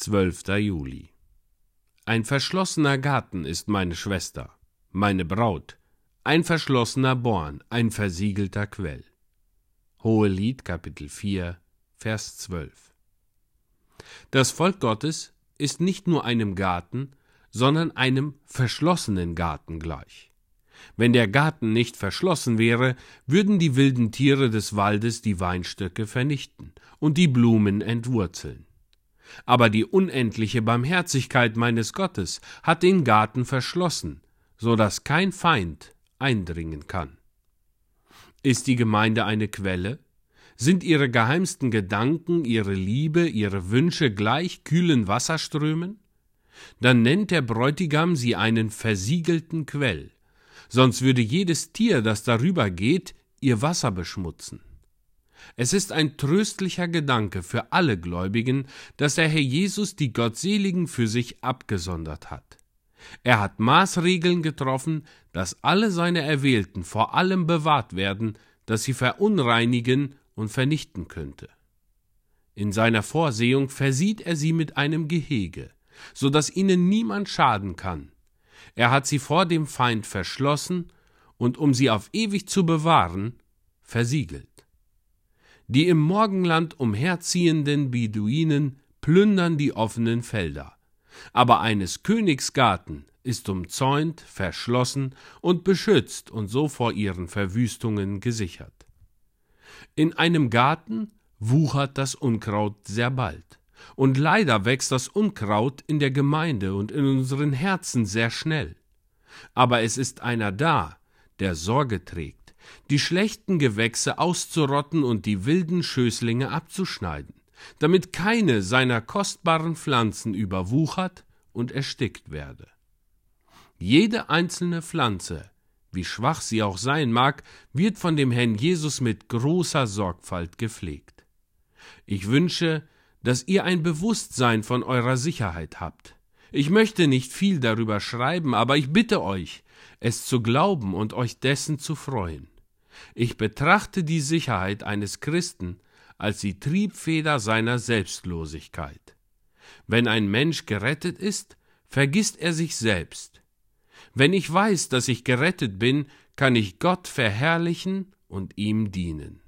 12. Juli. Ein verschlossener Garten ist meine Schwester, meine Braut, ein verschlossener Born, ein versiegelter Quell. Hohelied Kapitel 4, Vers 12. Das Volk Gottes ist nicht nur einem Garten, sondern einem verschlossenen Garten gleich. Wenn der Garten nicht verschlossen wäre, würden die wilden Tiere des Waldes die Weinstöcke vernichten und die Blumen entwurzeln. Aber die unendliche Barmherzigkeit meines Gottes hat den Garten verschlossen, so dass kein Feind eindringen kann. Ist die Gemeinde eine Quelle? Sind ihre geheimsten Gedanken, ihre Liebe, ihre Wünsche gleich kühlen Wasserströmen? Dann nennt der Bräutigam sie einen versiegelten Quell, sonst würde jedes Tier, das darüber geht, ihr Wasser beschmutzen. Es ist ein tröstlicher Gedanke für alle Gläubigen, dass der Herr Jesus die Gottseligen für sich abgesondert hat. Er hat Maßregeln getroffen, dass alle seine Erwählten vor allem bewahrt werden, dass sie verunreinigen und vernichten könnte. In seiner Vorsehung versieht er sie mit einem Gehege, so dass ihnen niemand schaden kann. Er hat sie vor dem Feind verschlossen und um sie auf ewig zu bewahren, versiegelt. Die im Morgenland umherziehenden Beduinen plündern die offenen Felder, aber eines Königs Garten ist umzäunt, verschlossen und beschützt und so vor ihren Verwüstungen gesichert. In einem Garten wuchert das Unkraut sehr bald. Und leider wächst das Unkraut in der Gemeinde und in unseren Herzen sehr schnell. Aber es ist einer da, der Sorge trägt, die schlechten Gewächse auszurotten und die wilden Schößlinge abzuschneiden, damit keine seiner kostbaren Pflanzen überwuchert und erstickt werde. Jede einzelne Pflanze, wie schwach sie auch sein mag, wird von dem Herrn Jesus mit großer Sorgfalt gepflegt. Ich wünsche, dass ihr ein Bewusstsein von eurer Sicherheit habt. Ich möchte nicht viel darüber schreiben, aber ich bitte euch, es zu glauben und euch dessen zu freuen. Ich betrachte die Sicherheit eines Christen als die Triebfeder seiner Selbstlosigkeit. Wenn ein Mensch gerettet ist, vergisst er sich selbst. Wenn ich weiß, dass ich gerettet bin, kann ich Gott verherrlichen und ihm dienen.